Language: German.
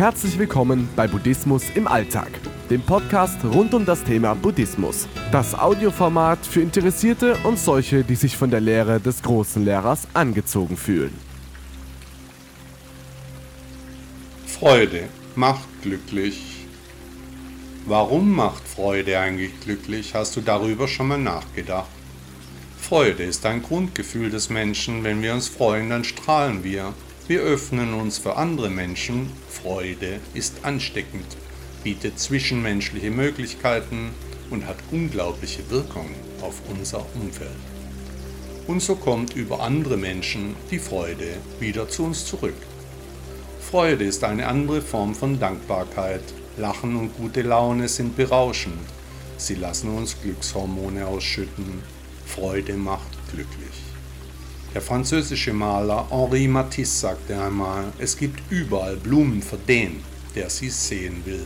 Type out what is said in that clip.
Herzlich willkommen bei Buddhismus im Alltag, dem Podcast rund um das Thema Buddhismus. Das Audioformat für Interessierte und solche, die sich von der Lehre des großen Lehrers angezogen fühlen. Freude macht glücklich. Warum macht Freude eigentlich glücklich? Hast du darüber schon mal nachgedacht? Freude ist ein Grundgefühl des Menschen. Wenn wir uns freuen, dann strahlen wir. Wir öffnen uns für andere Menschen. Freude ist ansteckend, bietet zwischenmenschliche Möglichkeiten und hat unglaubliche Wirkung auf unser Umfeld. Und so kommt über andere Menschen die Freude wieder zu uns zurück. Freude ist eine andere Form von Dankbarkeit. Lachen und gute Laune sind berauschend. Sie lassen uns Glückshormone ausschütten Freude macht glücklich. Der französische Maler Henri Matisse sagte einmal, es gibt überall Blumen für den, der sie sehen will.